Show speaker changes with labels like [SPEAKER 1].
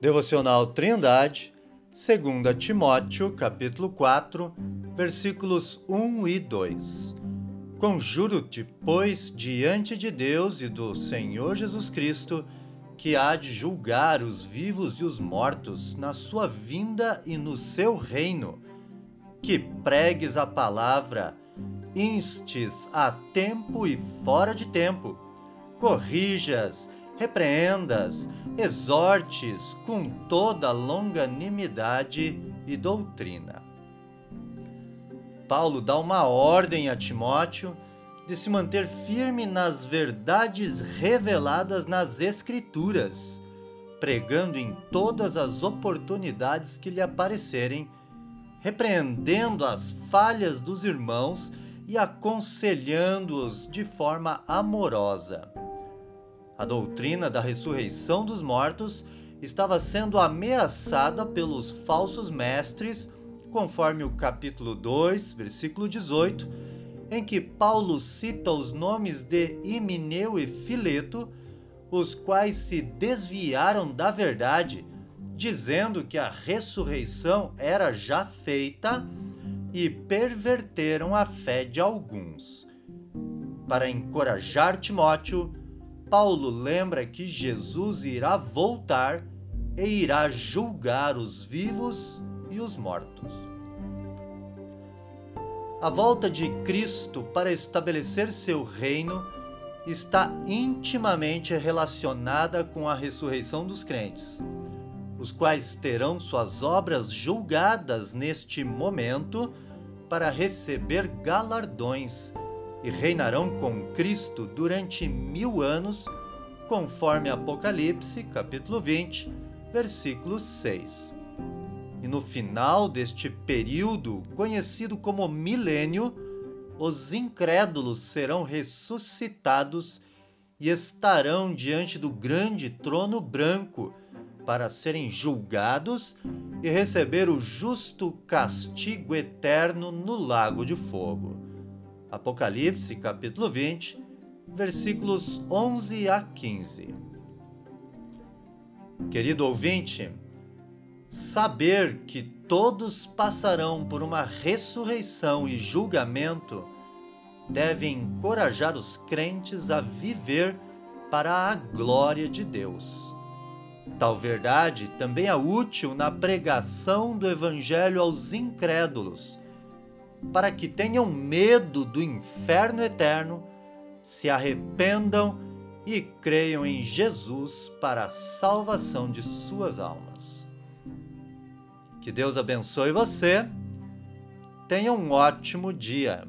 [SPEAKER 1] Devocional Trindade, 2 Timóteo, capítulo 4, versículos 1 e 2. Conjuro-te, pois, diante de Deus e do Senhor Jesus Cristo, que há de julgar os vivos e os mortos na sua vinda e no seu reino, que pregues a palavra, instes a tempo e fora de tempo, corrijas, repreendas, exortes com toda longanimidade e doutrina. Paulo dá uma ordem a Timóteo de se manter firme nas verdades reveladas nas Escrituras, pregando em todas as oportunidades que lhe aparecerem, repreendendo as falhas dos irmãos e aconselhando-os de forma amorosa a doutrina da ressurreição dos mortos estava sendo ameaçada pelos falsos mestres, conforme o capítulo 2, versículo 18, em que Paulo cita os nomes de Himeneu e Fileto, os quais se desviaram da verdade, dizendo que a ressurreição era já feita e perverteram a fé de alguns. Para encorajar Timóteo, Paulo lembra que Jesus irá voltar e irá julgar os vivos e os mortos. A volta de Cristo para estabelecer seu reino está intimamente relacionada com a ressurreição dos crentes, os quais terão suas obras julgadas neste momento para receber galardões e reinarão com Cristo durante mil anos, conforme Apocalipse, capítulo 20, versículo 6. E no final deste período, conhecido como milênio, os incrédulos serão ressuscitados e estarão diante do grande trono branco para serem julgados e receber o justo castigo eterno no lago de fogo. Apocalipse, capítulo 20, versículos 11 a 15. Querido ouvinte, saber que todos passarão por uma ressurreição e julgamento deve encorajar os crentes a viver para a glória de Deus. Tal verdade também é útil na pregação do Evangelho aos incrédulos para que tenham medo do inferno eterno, se arrependam e creiam em Jesus para a salvação de suas almas. Que Deus abençoe você. Tenha um ótimo dia.